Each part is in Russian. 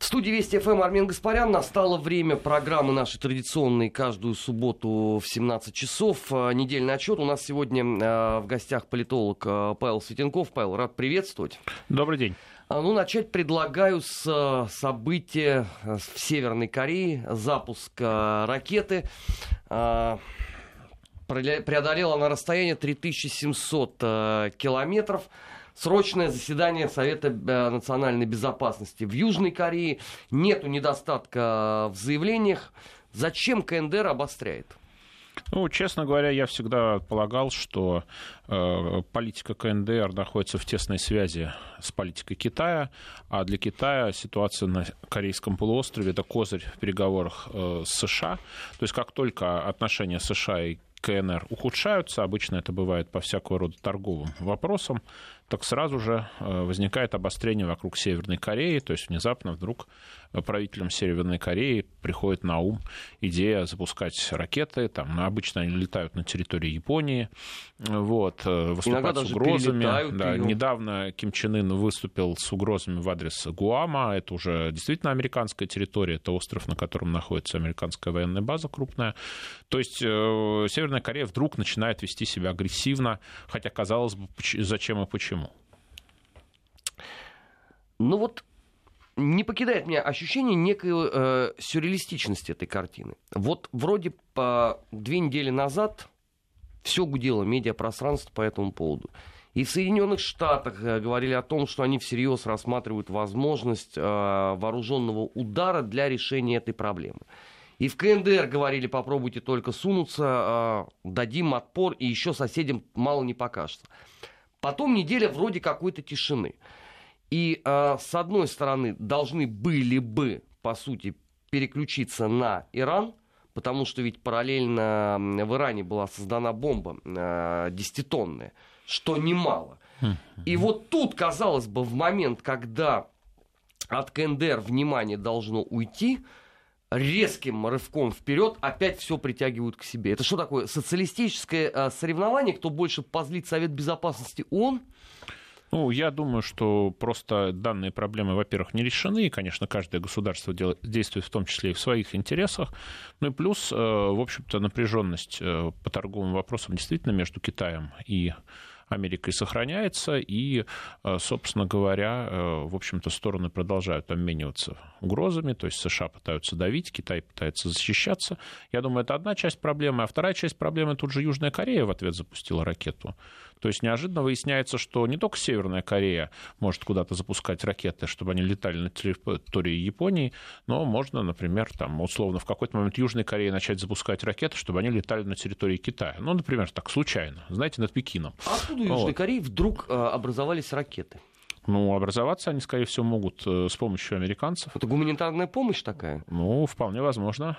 В студии Вести ФМ Армен Гаспарян. Настало время программы нашей традиционной каждую субботу в 17 часов. Э, недельный отчет. У нас сегодня э, в гостях политолог э, Павел Светенков. Павел, рад приветствовать. Добрый день. А, ну, начать предлагаю с события в Северной Корее. Запуск ракеты преодолела на расстояние 3700 километров срочное заседание Совета э, национальной безопасности в Южной Корее. Нету недостатка в заявлениях. Зачем КНДР обостряет? Ну, честно говоря, я всегда полагал, что э, политика КНДР находится в тесной связи с политикой Китая, а для Китая ситуация на Корейском полуострове это козырь в переговорах э, с США. То есть как только отношения США и КНР ухудшаются, обычно это бывает по всякого рода торговым вопросам, так сразу же э, возникает обострение вокруг Северной Кореи, то есть внезапно вдруг правителям Северной Кореи приходит на ум идея запускать ракеты, там, ну, обычно они летают на территории Японии, вот, э, выступать с угрозами. Да, недавно Ким Чен Ын выступил с угрозами в адрес Гуама, это уже действительно американская территория, это остров, на котором находится американская военная база крупная. То есть э, Северная Корея вдруг начинает вести себя агрессивно, хотя казалось бы, зачем и почему. Ну вот не покидает меня ощущение некой э, сюрреалистичности этой картины. Вот вроде по две недели назад все гудело медиапространство по этому поводу. И в Соединенных Штатах э, говорили о том, что они всерьез рассматривают возможность э, вооруженного удара для решения этой проблемы. И в КНДР говорили, попробуйте только сунуться, э, дадим отпор, и еще соседям мало не покажется. Потом неделя вроде какой-то тишины. И э, с одной стороны должны были бы, по сути, переключиться на Иран, потому что ведь параллельно в Иране была создана бомба э, десятитонная, что немало. И вот тут, казалось бы, в момент, когда от КНДР внимание должно уйти, резким рывком вперед опять все притягивают к себе. Это что такое? Социалистическое э, соревнование, кто больше позлит Совет Безопасности ООН? Ну, я думаю, что просто данные проблемы, во-первых, не решены, и, конечно, каждое государство делает, действует в том числе и в своих интересах. Ну и плюс, э, в общем-то, напряженность э, по торговым вопросам действительно между Китаем и Америкой сохраняется, и, э, собственно говоря, в общем-то, стороны продолжают обмениваться угрозами, то есть США пытаются давить, Китай пытается защищаться. Я думаю, это одна часть проблемы, а вторая часть проблемы тут же Южная Корея в ответ запустила ракету. То есть неожиданно выясняется, что не только Северная Корея может куда-то запускать ракеты, чтобы они летали на территории Японии, но можно, например, там, условно, в какой-то момент Южной Кореи начать запускать ракеты, чтобы они летали на территории Китая. Ну, например, так, случайно, знаете, над Пекином. А откуда у Южной вот. Кореи вдруг э, образовались ракеты? Ну, образоваться они, скорее всего, могут э, с помощью американцев. Это гуманитарная помощь такая? Ну, вполне возможно.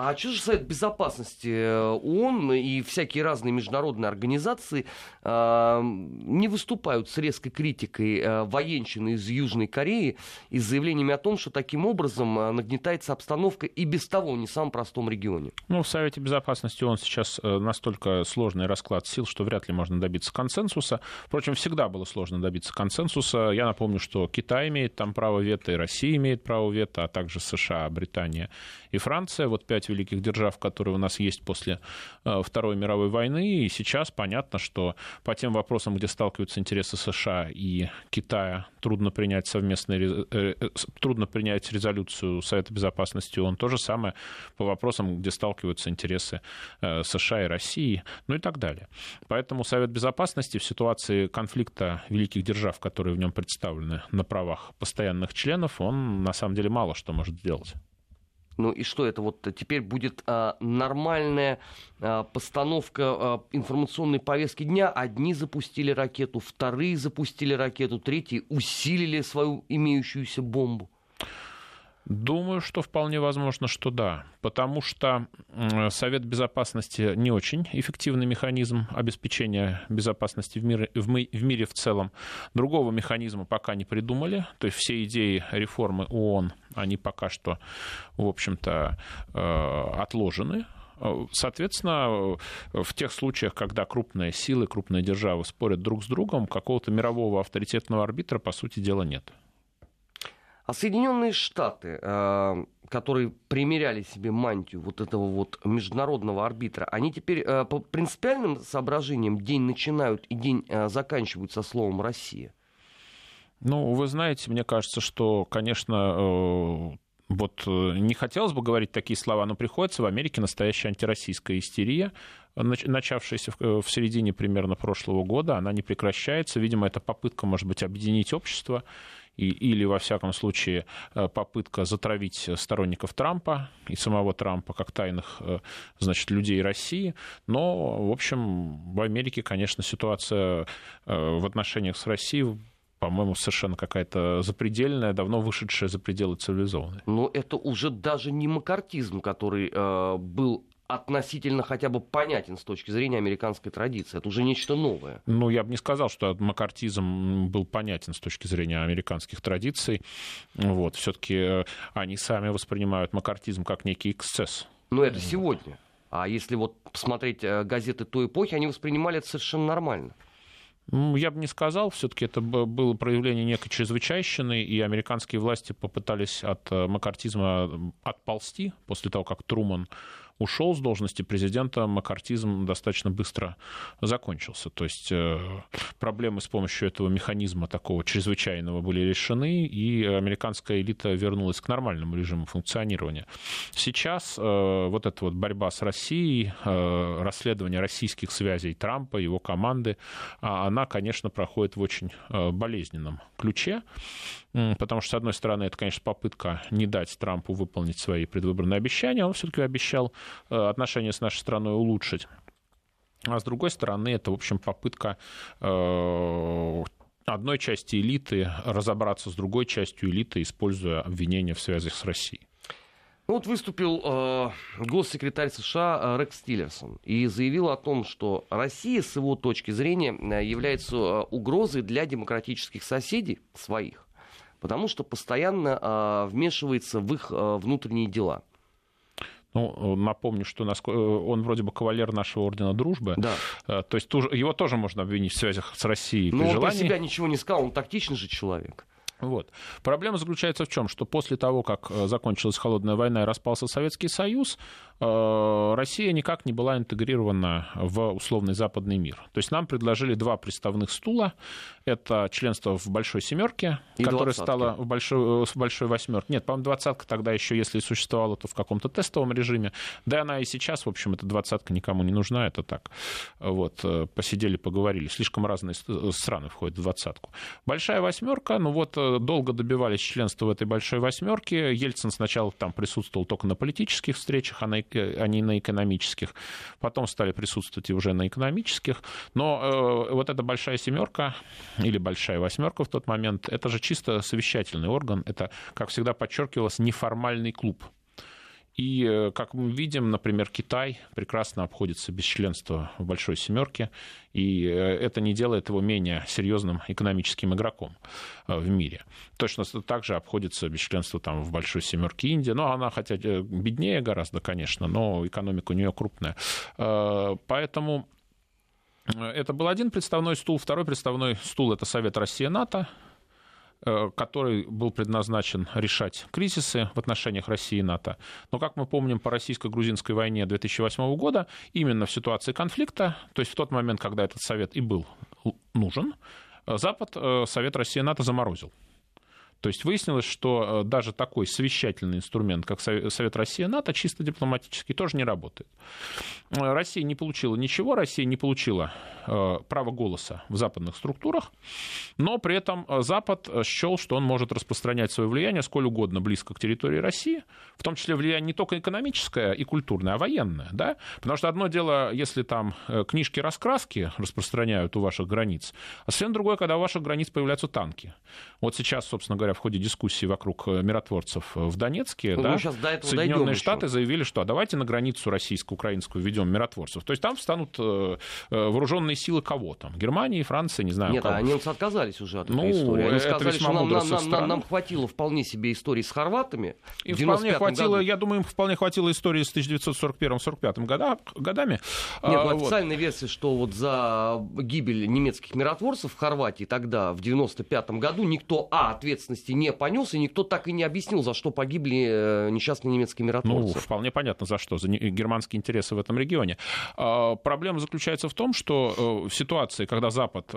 А что же Совет Безопасности э, ООН и всякие разные международные организации э, не выступают с резкой критикой э, военщины из Южной Кореи и с заявлениями о том, что таким образом э, нагнетается обстановка и без того не в самом простом регионе? Ну, в Совете Безопасности ООН сейчас э, настолько сложный расклад сил, что вряд ли можно добиться консенсуса. Впрочем, всегда было сложно добиться консенсуса. Я напомню, что Китай имеет там право вето, и Россия имеет право вето, а также США, Британия и Франция. Вот пять великих держав, которые у нас есть после э, Второй мировой войны. И сейчас понятно, что по тем вопросам, где сталкиваются интересы США и Китая, трудно принять совместные, э, э, трудно принять резолюцию Совета Безопасности ООН. То же самое по вопросам, где сталкиваются интересы США и России, ну и так далее. Поэтому Совет Безопасности в ситуации конфликта великих держав, которые в нем представлены на правах постоянных членов, он на самом деле мало что может сделать. Ну и что это вот теперь будет а, нормальная а, постановка а, информационной повестки дня? Одни запустили ракету, вторые запустили ракету, третьи усилили свою имеющуюся бомбу. Думаю, что вполне возможно, что да, потому что Совет Безопасности не очень эффективный механизм обеспечения безопасности в мире, в, мы, в мире в целом. Другого механизма пока не придумали, то есть все идеи реформы ООН, они пока что, в общем-то, э, отложены, Соответственно, в тех случаях, когда крупные силы, крупные державы спорят друг с другом, какого-то мирового авторитетного арбитра, по сути дела, нет. А Соединенные Штаты, э, которые примеряли себе мантию вот этого вот международного арбитра, они теперь э, по принципиальным соображениям день начинают и день э, заканчивают со словом «Россия»? Ну, вы знаете, мне кажется, что, конечно, вот не хотелось бы говорить такие слова, но приходится в Америке настоящая антироссийская истерия, начавшаяся в середине примерно прошлого года, она не прекращается. Видимо, это попытка, может быть, объединить общество и, или, во всяком случае, э, попытка затравить сторонников Трампа и самого Трампа как тайных, э, значит, людей России. Но, в общем, в Америке, конечно, ситуация э, в отношениях с Россией по-моему, совершенно какая-то запредельная, давно вышедшая за пределы цивилизованной. Но это уже даже не макартизм, который э, был относительно хотя бы понятен с точки зрения американской традиции. Это уже нечто новое. Ну, я бы не сказал, что макартизм был понятен с точки зрения американских традиций. Вот. Все-таки э, они сами воспринимают макартизм как некий эксцесс. Но это сегодня. А если вот посмотреть э, газеты той эпохи, они воспринимали это совершенно нормально. Я бы не сказал, все-таки это было проявление некой чрезвычайщины, и американские власти попытались от э, макартизма отползти после того, как Труман ушел с должности президента, макартизм достаточно быстро закончился. То есть э, проблемы с помощью этого механизма такого чрезвычайного были решены, и американская элита вернулась к нормальному режиму функционирования. Сейчас э, вот эта вот борьба с Россией, э, расследование российских связей Трампа, его команды, а она, конечно, проходит в очень болезненном ключе, потому что, с одной стороны, это, конечно, попытка не дать Трампу выполнить свои предвыборные обещания, он все-таки обещал отношения с нашей страной улучшить. А с другой стороны, это, в общем, попытка э, одной части элиты разобраться с другой частью элиты, используя обвинения в связях с Россией. Ну вот выступил э, госсекретарь США э, Рекс Тиллерсон и заявил о том, что Россия, с его точки зрения, является угрозой для демократических соседей своих, потому что постоянно э, вмешивается в их э, внутренние дела. Ну, напомню, что э, он вроде бы кавалер нашего ордена дружбы. Да. Э, то есть его тоже можно обвинить в связях с Россией. Но он желании. про себя ничего не сказал, он тактичный же человек. Вот. Проблема заключается в чем, что после того, как э, закончилась холодная война и распался Советский Союз, Россия никак не была интегрирована в условный западный мир. То есть нам предложили два приставных стула. Это членство в Большой Семерке, которое стало в Большой, в Большой Восьмерке. Нет, по-моему, двадцатка тогда еще, если существовала, то в каком-то тестовом режиме. Да, она и сейчас, в общем, эта двадцатка никому не нужна, это так. Вот, э, посидели, поговорили. Слишком разные страны входят в двадцатку. Большая восьмерка, ну вот, э, долго добивались членства в этой Большой Восьмерке. Ельцин сначала там присутствовал только на политических встречах, а на а не на экономических. Потом стали присутствовать и уже на экономических. Но э, вот эта большая семерка или большая восьмерка в тот момент, это же чисто совещательный орган. Это, как всегда подчеркивалось, неформальный клуб. И, э, как мы видим, например, Китай прекрасно обходится без членства в Большой Семерке, и э, это не делает его менее серьезным экономическим игроком э, в мире. Точно так же обходится без членства там, в Большой Семерке Индия, но она хотя беднее гораздо, конечно, но экономика у нее крупная. Поэтому это был один представной стул. Второй представной стул – это Совет Россия-НАТО, Э, который был предназначен решать кризисы в отношениях России и НАТО. Но, как мы помним, по российско-грузинской войне 2008 года, именно в ситуации конфликта, то есть в тот момент, когда этот совет и был нужен, Запад э, Совет России и НАТО заморозил. То есть выяснилось, что э, даже такой совещательный инструмент, как Совет России и НАТО, чисто дипломатический, тоже не работает. Э, Россия не получила ничего, Россия не получила э, права голоса в западных структурах, но при этом Запад счел, что он может распространять свое влияние сколь угодно близко к территории России, в том числе влияние не только экономическое и культурное, а военное. Да? Потому что одно дело, если там книжки-раскраски распространяют у ваших границ, а совсем другое, когда у ваших границ появляются танки. Вот сейчас, собственно говоря, говоря, в ходе дискуссии вокруг э, миротворцев в Донецке, ну, да, Соединенные Штаты еще. заявили, что а давайте на границу российско-украинскую введем миротворцев. То есть там встанут э, э, вооруженные силы кого там? Германии, Франции, не знаю. Нет, кого. а немцы отказались уже от ну, этой истории. Они сказали, что нам, нам, нам, нам хватило вполне себе истории с хорватами. Им вполне хватило, году. я думаю, им вполне хватило истории с 1941-45 года, годами. Нет, ну, официальная вот. версия, что вот за гибель немецких миротворцев в Хорватии тогда, в 95 году, никто, а, ответственность ответственности не понес, и никто так и не объяснил, за что погибли э, несчастные немецкие миротворцы. Ну, вполне понятно, за что, за германские интересы в этом регионе. А, проблема заключается в том, что в ситуации, когда Запад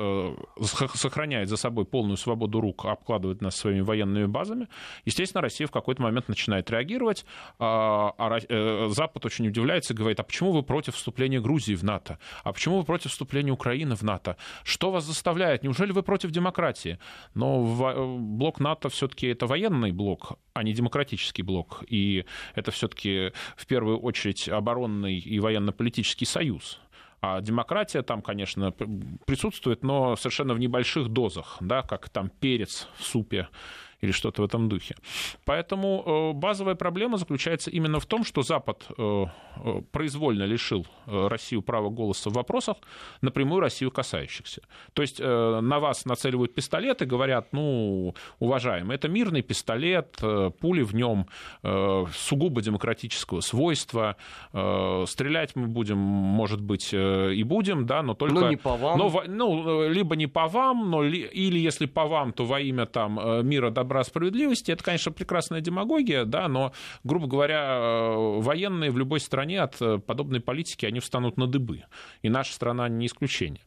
сохраняет за собой полную свободу рук, обкладывает нас своими военными базами, естественно, Россия в какой-то момент начинает реагировать, а, а Запад очень удивляется и говорит, а почему вы против вступления Грузии в НАТО? А почему вы против вступления Украины в НАТО? Что вас заставляет? Неужели вы против демократии? Но э, блок НАТО все-таки это военный блок, а не демократический блок. И это все-таки в первую очередь оборонный и военно-политический союз. А демократия там, конечно, присутствует, но совершенно в небольших дозах, да, как там перец в супе или что-то в этом духе. Поэтому э, базовая проблема заключается именно в том, что Запад э, э, произвольно лишил Россию права голоса в вопросах, напрямую Россию касающихся. То есть на вас нацеливают пистолет и говорят, ну, уважаемый, это мирный пистолет, пули в нем сугубо демократического свойства, стрелять мы будем, может быть, и будем, да, но только... Но не по вам. Но, ну, либо не по вам, но, или если по вам, то во имя там мира, добра добра, справедливости. Это, конечно, прекрасная демагогия, да, но, грубо говоря, э, военные в любой стране от э, подобной политики, они встанут на дыбы. И наша страна не исключение.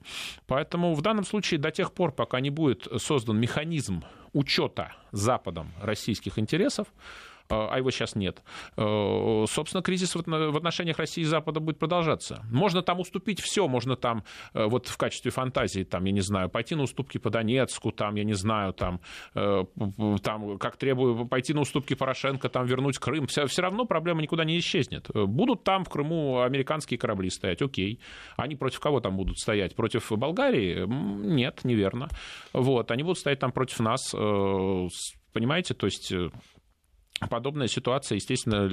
Поэтому в данном случае до тех пор, пока не будет создан механизм учета Западом российских интересов, а его сейчас нет. Э, собственно, кризис в отношениях России и Запада будет продолжаться. Можно там уступить все, можно там э, вот в качестве фантазии, там, я не знаю, пойти на уступки по Донецку, там, я не знаю, там, там как требую пойти на уступки Порошенко, там, вернуть Крым. Все, все равно проблема никуда не исчезнет. Будут там в Крыму американские корабли стоять, окей. Они против кого там будут стоять? Против Болгарии? Нет, неверно. Вот, они будут стоять там против нас, понимаете, то есть подобная ситуация, естественно,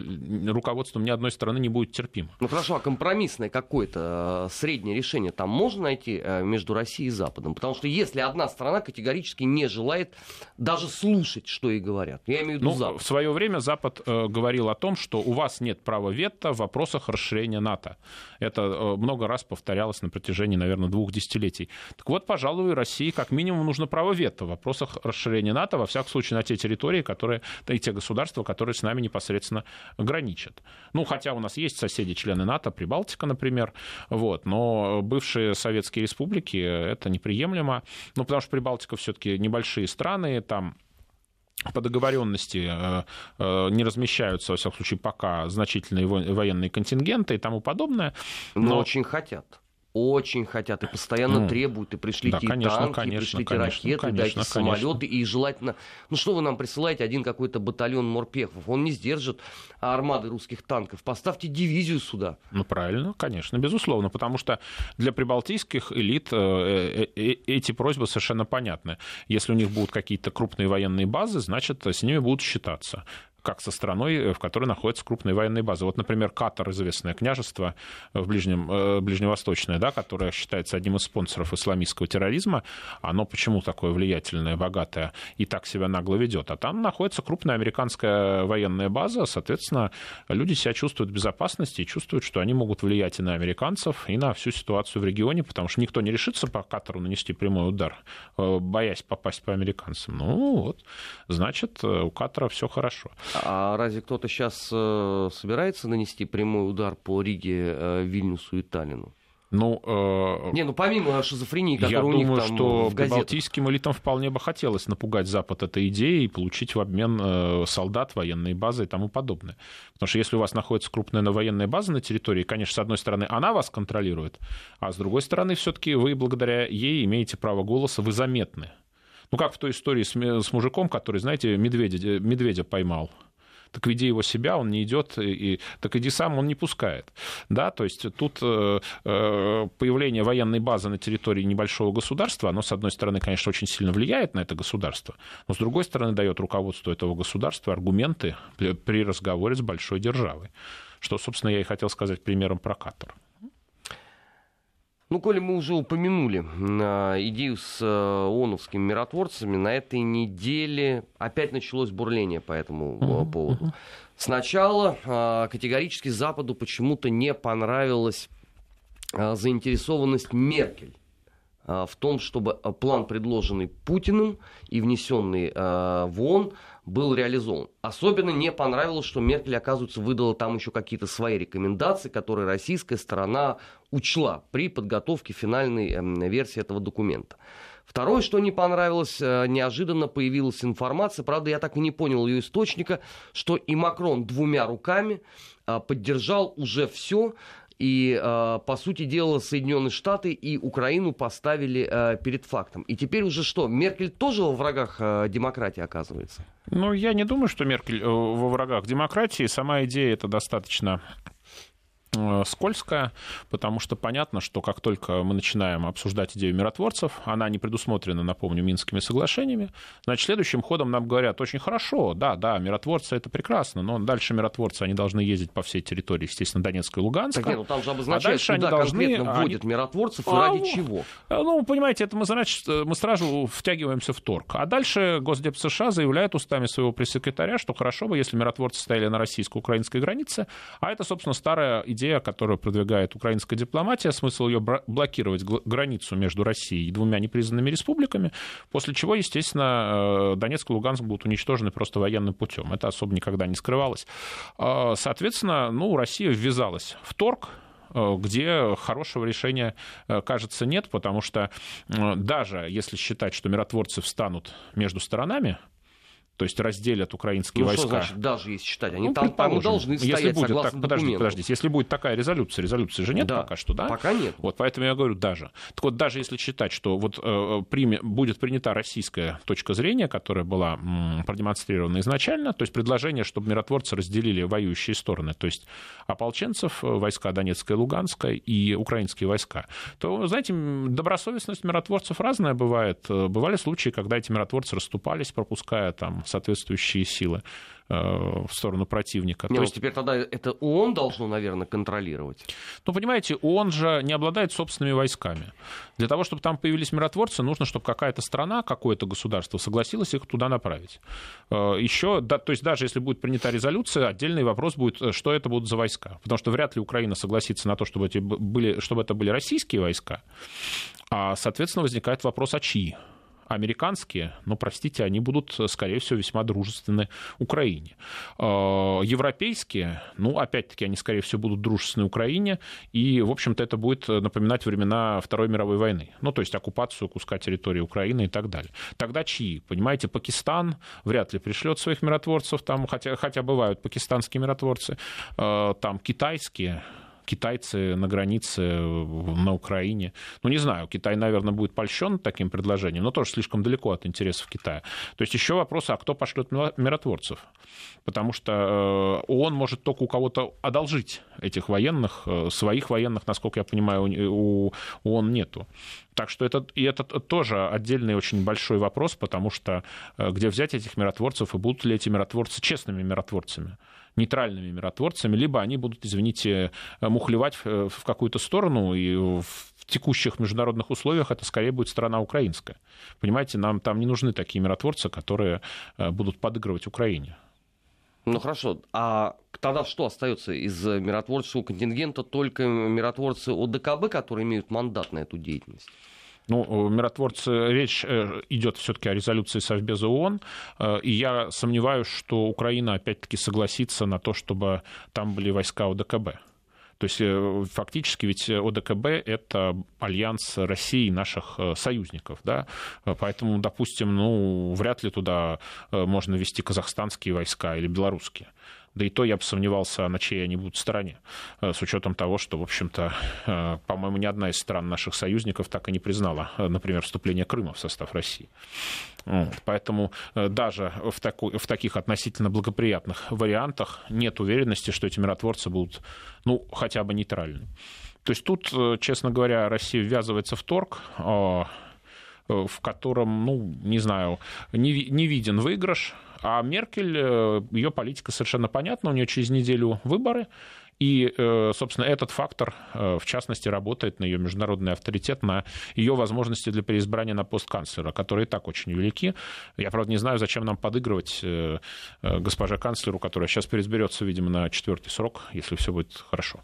руководством ни одной стороны не будет терпима. Ну хорошо, а компромиссное какое-то э, среднее решение там можно найти э, между Россией и Западом? Потому что если одна страна категорически не желает даже слушать, что ей говорят, я имею в виду ну, Запад. В свое время Запад э, говорил о том, что у вас нет права вето в вопросах расширения НАТО. Это э, много раз повторялось на протяжении, наверное, двух десятилетий. Так вот, пожалуй, России как минимум нужно право вето в вопросах расширения НАТО, во всяком случае, на те территории, которые, и те государства, государства, которые с нами непосредственно граничат. Ну, хотя у нас есть соседи, члены НАТО, Прибалтика, например, вот, но бывшие советские республики это неприемлемо, ну, потому что Прибалтика все-таки небольшие страны, там по договоренности э, э, не размещаются, во всяком случае, пока значительные военные контингенты и тому подобное. Но, но очень хотят очень хотят и постоянно ну, требуют, и пришлите да, конечно, танки, конечно, пришлите конечно, ракеты, конечно, дайте конечно. самолеты, и желательно... Ну что вы нам присылаете, один какой-то батальон морпехов, он не сдержит армады русских танков, поставьте дивизию сюда. Ну правильно, конечно, безусловно, потому что для прибалтийских элит э, э, э, эти просьбы совершенно понятны. Если у них будут какие-то крупные военные базы, значит, с ними будут считаться как со страной, э, в которой находятся крупные военные базы. Вот, например, Катар, известное княжество в Ближнем, э, Ближневосточное, да, которое считается одним из спонсоров исламистского терроризма, оно почему такое влиятельное, богатое и так себя нагло ведет? А там находится крупная американская военная база, соответственно, люди себя чувствуют в безопасности и чувствуют, что они могут влиять и на американцев, и на всю ситуацию в регионе, потому что никто не решится по Катару нанести прямой удар, э, боясь попасть по американцам. Ну вот, значит, у Катара все хорошо. А разве кто-то сейчас э, собирается нанести прямой удар по Риге, э, Вильнюсу и Таллину? Ну, э, не, ну помимо шизофрении, которая я у них думаю, там что в газетах. балтийским элитам вполне бы хотелось напугать Запад этой идеей и получить в обмен э, солдат, военные базы и тому подобное. Потому что если у вас находится крупная военная база на территории, конечно, с одной стороны, она вас контролирует, а с другой стороны, все-таки вы благодаря ей имеете право голоса, вы заметны. Ну, как в той истории с, с мужиком, который, знаете, медведя, медведя поймал так веди его себя, он не идет, и, так иди сам, он не пускает. Да, то есть тут э, э, появление военной базы на территории небольшого государства, оно, с одной стороны, конечно, очень сильно влияет на это государство, но, с другой стороны, дает руководству этого государства аргументы при разговоре с большой державой. Что, собственно, я и хотел сказать примером про Катар. Ну, коли мы уже упомянули э, идею с э, ООНовскими миротворцами, на этой неделе опять началось бурление по этому uh-huh, поводу. Сначала э, категорически Западу почему-то не понравилась э, заинтересованность Меркель в том, чтобы план, предложенный Путиным и внесенный в ООН, был реализован. Особенно не понравилось, что Меркель, оказывается, выдала там еще какие-то свои рекомендации, которые российская сторона учла при подготовке финальной эм, версии этого документа. Второе, что не понравилось, э, неожиданно появилась информация, правда, я так и не понял ее источника, что и Макрон двумя руками э, поддержал уже все, и, э, по сути дела, Соединенные Штаты и Украину поставили перед фактом. И теперь уже что, Меркель тоже во врагах демократии оказывается? Ну, я не думаю, что Меркель во врагах демократии. Сама идея это достаточно Э, скользкая, потому что понятно, что как только мы начинаем обсуждать идею миротворцев, она не предусмотрена, напомню, Минскими соглашениями, значит, следующим ходом нам говорят, очень хорошо, да, да, миротворцы это прекрасно, но дальше миротворцы, они должны ездить по всей территории, естественно, Донецка и Луганска. Так нет, ну там же обозначается, а дальше они должны... вводят они... миротворцев и а, ради чего? Э, ну, понимаете, это мы, значит, мы сразу втягиваемся в торг. А дальше Госдеп США заявляет устами своего пресс-секретаря, что хорошо бы, если миротворцы стояли на российско-украинской границе, а это, собственно, старая идея идея, которую продвигает украинская дипломатия, смысл ее блокировать границу между Россией и двумя непризнанными республиками, после чего, естественно, э, Донецк и Луганск будут уничтожены просто военным путем. Это особо никогда не скрывалось. А, соответственно, ну, Россия ввязалась в торг, э, где хорошего решения, э, кажется, нет, потому что даже если считать, что миротворцы встанут между сторонами, то есть разделят украинские ну, войска. Что значит, даже если считать, они ну, там, там должны стоять если будет, согласно так, подождите, подождите, если будет такая резолюция, резолюции же нет да, пока что, да? Пока нет. Вот поэтому я говорю даже. Так вот, даже если считать, что вот э, приме, будет принята российская точка зрения, которая была м, продемонстрирована изначально, то есть предложение, чтобы миротворцы разделили воюющие стороны, то есть ополченцев, э, войска Донецкая и Луганская и украинские войска, то, знаете, добросовестность миротворцев разная бывает. Э, бывали случаи, когда эти миротворцы расступались, пропуская там соответствующие силы э, в сторону противника. Не, То есть теперь тогда это ООН должно, наверное, контролировать. Ну, понимаете, ООН же не обладает собственными войсками. Для того, чтобы там появились миротворцы, нужно, чтобы какая-то страна, какое-то государство согласилось их туда направить. Э, Еще, да, то есть даже если будет принята резолюция, отдельный вопрос будет, э, что это будут за войска. Потому что вряд ли Украина согласится на то, чтобы, эти были, чтобы это были российские войска. А, соответственно, возникает вопрос, а чьи? Американские, но, простите, они будут, скорее всего, весьма дружественны Украине. А, европейские, ну, опять-таки, они, скорее всего, будут дружественны Украине, и, в общем-то, это будет напоминать времена Второй мировой войны, ну, то есть оккупацию куска территории Украины и так далее. Тогда чьи? Понимаете, Пакистан вряд ли пришлет своих миротворцев, там, хотя, хотя бывают пакистанские миротворцы, а, там китайские, китайцы на границе на Украине. Ну, не знаю, Китай, наверное, будет польщен таким предложением, но тоже слишком далеко от интересов Китая. То есть еще вопрос, а кто пошлет миротворцев? Потому что э, ООН может только у кого-то одолжить этих военных, э, своих военных, насколько я понимаю, у ООН нету. Так что это, и это тоже отдельный очень большой вопрос, потому что э, где взять этих миротворцев, и будут ли эти миротворцы честными миротворцами? Нейтральными миротворцами, либо они будут, извините, мухлевать в какую-то сторону, и в текущих международных условиях это скорее будет страна украинская. Понимаете, нам там не нужны такие миротворцы, которые э, будут подыгрывать Украине. Ну хорошо, а тогда что остается из миротворческого контингента? Только миротворцы ОДКБ, которые имеют мандат на эту деятельность? Ну, миротворцы, речь э, идет все-таки о резолюции Совбеза ООН, э, и я сомневаюсь, что Украина опять-таки согласится на то, чтобы там были войска ОДКБ. То есть э, фактически ведь ОДКБ — это альянс России и наших союзников. Да? Поэтому, допустим, ну, вряд ли туда можно вести казахстанские войска или белорусские. Да и то я бы сомневался, на чьей они будут стороне, э, с учетом того, что, в общем-то, э, по-моему, ни одна из стран наших союзников так и не признала, э, например, вступление Крыма в состав России. Поэтому даже в, такой, в таких относительно благоприятных вариантах нет уверенности, что эти миротворцы будут, ну, хотя бы нейтральны. То есть тут, честно говоря, Россия ввязывается в торг, в котором, ну, не знаю, не, не виден выигрыш, а Меркель, э, ее политика совершенно понятна, у нее через неделю выборы, и, э, собственно, этот фактор, э, в частности, работает на ее международный авторитет, на ее возможности для переизбрания на пост канцлера, которые и так очень велики. Я, правда, не знаю, зачем нам подыгрывать госпоже канцлеру, которая сейчас переизберется, видимо, на четвертый срок, если все будет хорошо.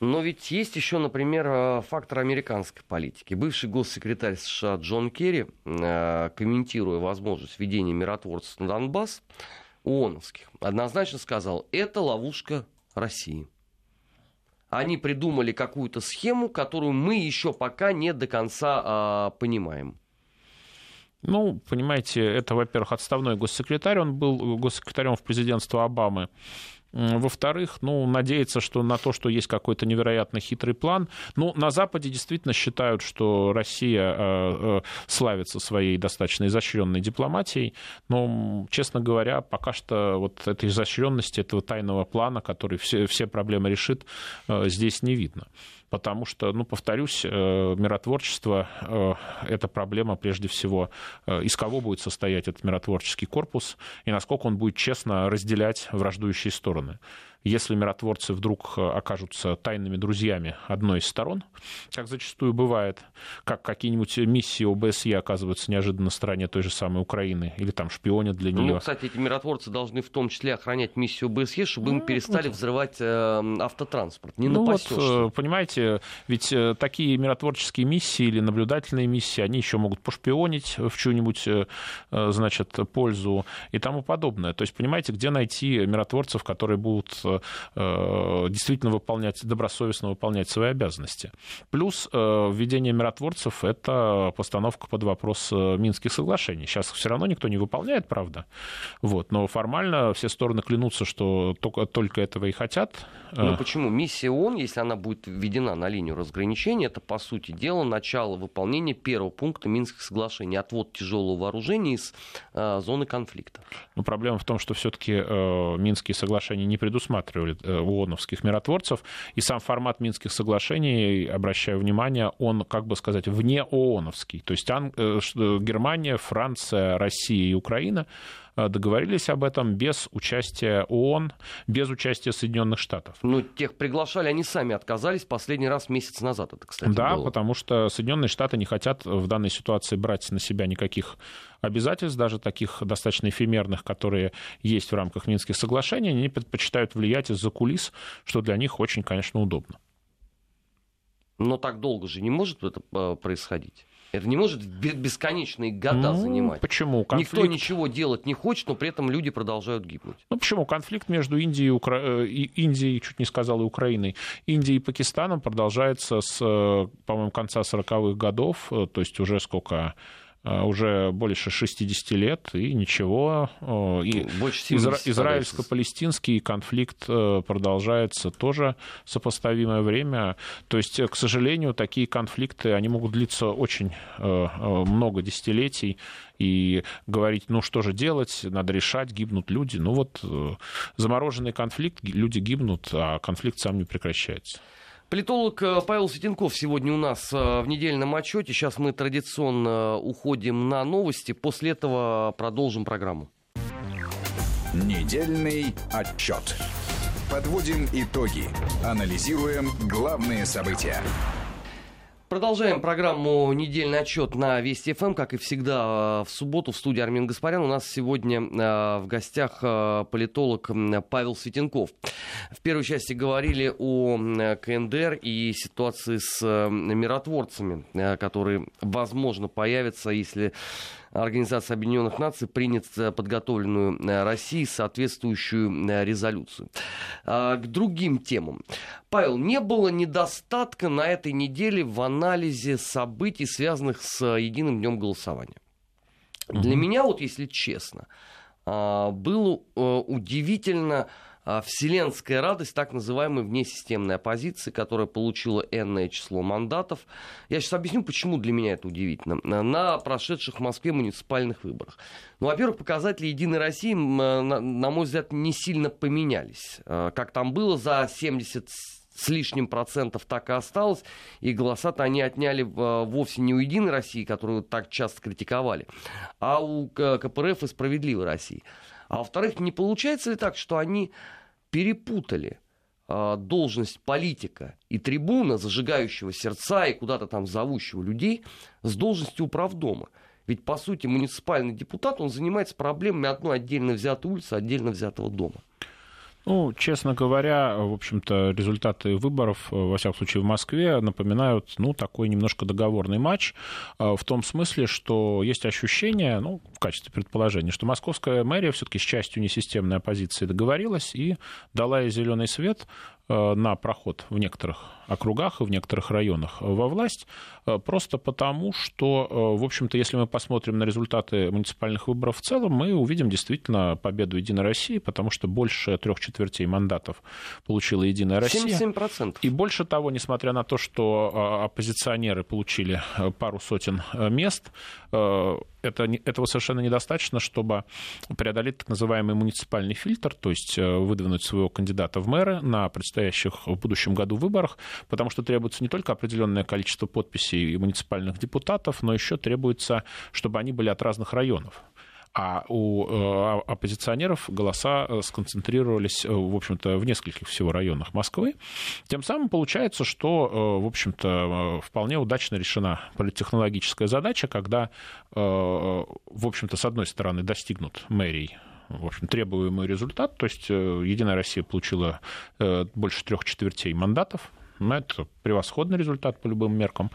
Но ведь есть еще, например, э, фактор американской политики. Бывший госсекретарь США Джон Керри, э, комментируя возможность введения миротворцев на Донбасс, ООНовских, однозначно сказал, это ловушка России. Они придумали какую-то схему, которую мы еще пока не до конца э, понимаем. Ну, понимаете, это, во-первых, отставной госсекретарь, он был госсекретарем в президентство Обамы. Во-вторых, ну, надеяться, что на то, что есть какой-то невероятно хитрый план. Ну, на Западе действительно считают, что Россия э, э, славится своей достаточно изощренной дипломатией. Но, честно говоря, пока что вот этой изощренности, этого тайного плана, который все, все проблемы решит, э, здесь не видно потому что, ну, повторюсь, э, миротворчество э, — это проблема прежде всего, э, из кого будет состоять этот миротворческий корпус и насколько он будет честно разделять враждующие стороны если миротворцы вдруг э, окажутся тайными друзьями одной из сторон, как зачастую бывает, как какие-нибудь миссии ОБСЕ оказываются неожиданно на стороне той же самой Украины, или там шпионят для нее. Ну, кстати, эти миротворцы должны в том числе охранять миссию ОБСЕ, чтобы ну, им перестали вот. взрывать э, автотранспорт. Не ну вот, э, понимаете, ведь э, такие миротворческие миссии или наблюдательные миссии, они еще могут пошпионить в чью-нибудь, значит, пользу и тому подобное. То есть, понимаете, где найти миротворцев, которые будут действительно выполнять, добросовестно выполнять свои обязанности. Плюс э, введение миротворцев — это постановка под вопрос э, Минских соглашений. Сейчас все равно никто не выполняет, правда, вот, но формально все стороны клянутся, что только, только этого и хотят. Ну почему? Миссия ООН, если она будет введена на линию разграничения, это, по сути дела, начало выполнения первого пункта Минских соглашений, отвод тяжелого вооружения из э, зоны конфликта. Но проблема в том, что все-таки э, Минские соглашения не предусматривали э, ООНовских миротворцев, и сам формат Минских соглашений, обращаю внимание, он, как бы сказать, вне ООНовский. То есть Ан... Э, Германия, Франция, Россия и Украина Э, договорились об этом без участия ООН, без участия Соединенных Штатов. Ну, тех приглашали, они сами отказались последний раз месяц назад, это, кстати, Да, было. потому что Соединенные Штаты не хотят в данной ситуации брать на себя никаких обязательств, даже таких достаточно эфемерных, которые есть в рамках Минских соглашений, они предпочитают влиять из-за кулис, что для них очень, конечно, удобно. Но так долго же не может это э, происходить. Это не может бесконечные года ну, занимать. Почему? Конфликт... Никто ничего делать не хочет, но при этом люди продолжают гибнуть. Ну почему? Конфликт между Индией и, Укра... Э, Индией, чуть не сказал, и Украиной, Индией и Пакистаном продолжается с, э, по-моему, конца 40-х годов, э, то есть уже сколько уже больше 60 лет, и ничего. Э, и изра- израильско-палестинский конфликт э, продолжается тоже сопоставимое время. То есть, к сожалению, такие конфликты, они могут длиться очень много десятилетий, и говорить, ну что же делать, надо решать, гибнут люди. Ну вот замороженный конфликт, люди гибнут, а конфликт сам не прекращается. Политолог э, Павел Светенков сегодня у нас э, в недельном отчете. Сейчас мы традиционно уходим на новости. После этого продолжим программу. Недельный отчет. Подводим итоги. Анализируем главные события. Продолжаем программу «Недельный отчет» на Вести ФМ. Как и всегда, в субботу в студии Армин Гаспарян. У нас сегодня э, в гостях э, политолог Павел Светенков. В первой части говорили о КНДР и ситуации с э, миротворцами, которые, возможно, появятся, если Организации Объединенных Наций принят э, подготовленную э, Россией соответствующую э, резолюцию. А, к другим темам. Павел, не было недостатка на этой неделе в анализе событий, связанных с единым днем голосования. Для меня, вот если честно, а, было удивительно вселенская радость так называемой внесистемной оппозиции, которая получила энное число мандатов. Я сейчас объясню, почему для меня это удивительно. На прошедших в Москве муниципальных выборах. Ну, во-первых, показатели «Единой России», на, на мой взгляд, не сильно поменялись. А, как там было за 70 с лишним процентов так и осталось, и голоса-то они отняли а, вовсе не у «Единой России», которую так часто критиковали, а у КПРФ и «Справедливой России». А во-вторых, не получается ли так, что они перепутали э, должность политика и трибуна, зажигающего сердца и куда-то там зовущего людей, с должностью управдома? Ведь, по сути, муниципальный депутат, он занимается проблемами одной отдельно взятой улицы, отдельно взятого дома. Ну, честно говоря, в общем-то, результаты выборов, э, во всяком случае, в Москве напоминают, ну, такой немножко договорный матч, э, в том смысле, что есть ощущение, ну, в качестве предположения, что московская мэрия все-таки с частью несистемной оппозиции договорилась и дала ей зеленый свет на проход в некоторых округах и в некоторых районах во власть, э, просто потому, что, э, в общем-то, если мы посмотрим на результаты муниципальных выборов в целом, мы увидим действительно победу Единой России, потому что больше трех четвертей мандатов получила Единая Россия. 77%. И больше того, несмотря на то, что оппозиционеры получили пару сотен мест, это, этого совершенно недостаточно, чтобы преодолеть так называемый муниципальный фильтр, то есть выдвинуть своего кандидата в мэры на представительство предстоящих в будущем году выборах, потому что требуется не только определенное количество подписей муниципальных депутатов, но еще требуется, чтобы они были от разных районов а у э, оппозиционеров голоса э, сконцентрировались, э, в общем-то, в нескольких всего районах Москвы. Тем самым получается, что, в общем-то, вполне удачно решена политтехнологическая задача, когда, в общем-то, с одной стороны, достигнут мэрий в общем, требуемый результат. То есть э, Единая Россия получила э, больше трех четвертей мандатов. Ну, это превосходный результат по любым меркам.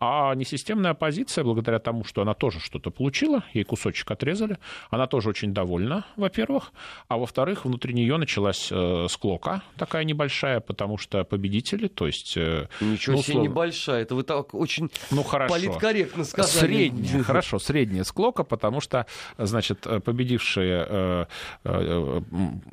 А несистемная оппозиция, благодаря тому, что она тоже что-то получила, ей кусочек отрезали, она тоже очень довольна, во-первых. А во-вторых, внутри нее началась э, склока такая небольшая, потому что победители, то есть... Э, Ничего ну, себе небольшая, это вы так очень ну, хорошо. политкорректно сказали. Средняя, хорошо, средняя склока, потому что, значит, победившие, э, э,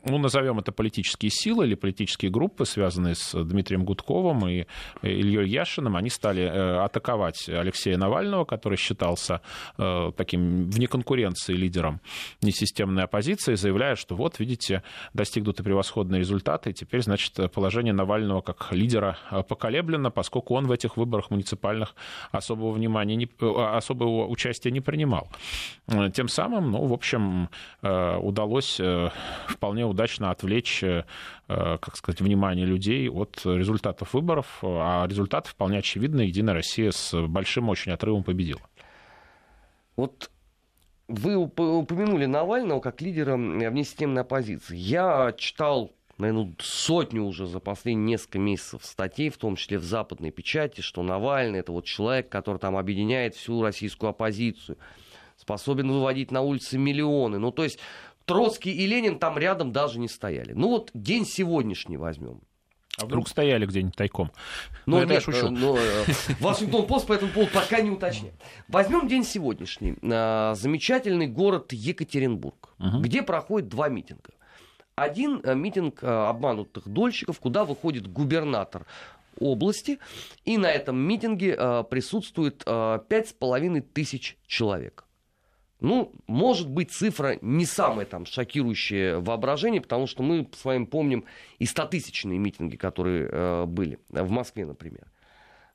ну, назовем это политические силы или политические группы, связанные с Дмитрием Гудковым и Ильей Яшиным, они стали э, атаковать Алексея Навального, который считался э, таким вне конкуренции лидером несистемной оппозиции, заявляя, что вот, видите, достигнуты превосходные результаты, и теперь, значит, положение Навального как лидера э, поколеблено, поскольку он в этих выборах муниципальных особого внимания, э, особого участия не принимал. Э, тем самым, ну, в общем, удалось вполне удачно отвлечь как сказать, внимание людей от результатов выборов, а результаты вполне очевидны. Единая Россия с большим очень отрывом победила. Вот вы упомянули Навального как лидера внесистемной оппозиции. Я читал, наверное, сотню уже за последние несколько месяцев статей, в том числе в западной печати, что Навальный это вот человек, который там объединяет всю российскую оппозицию, способен выводить на улицы миллионы. Ну, то есть Троцкий и Ленин там рядом даже не стояли. Ну вот день сегодняшний возьмем. А вдруг стояли где-нибудь тайком? Ну, это я шучу. Но, э, Вашингтон Пост по этому поводу пока не уточняет. Возьмем день сегодняшний. А, замечательный город Екатеринбург, угу. где проходит два митинга. Один э, митинг э, обманутых дольщиков, куда выходит губернатор области, и на этом митинге присутствует пять с половиной тысяч человек. Ну, может быть, цифра не самая там шокирующая воображение, потому что мы с вами помним и стотысячные митинги, которые э, были в Москве, например.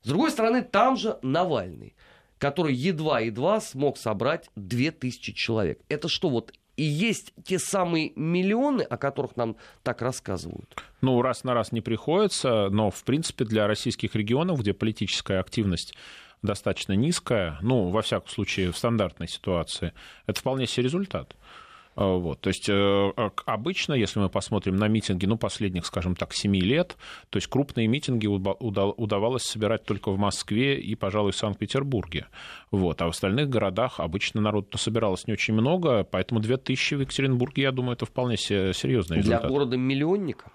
С другой стороны, там же Навальный, который едва-едва смог собрать 2000 человек. Это что, вот и есть те самые миллионы, о которых нам так рассказывают? Ну, раз на раз не приходится, но, в принципе, для российских регионов, где политическая активность достаточно низкая, ну, во всяком случае, в стандартной ситуации, это вполне себе результат. А, вот. То есть э, обычно, если мы посмотрим на митинги, ну, последних, скажем так, 7 лет, то есть крупные митинги удавалось собирать только в Москве и, пожалуй, в Санкт-Петербурге. Вот. А в остальных городах обычно народ-то собиралось не очень много, поэтому 2000 в Екатеринбурге, я думаю, это вполне серьезный результат. Для города-миллионника?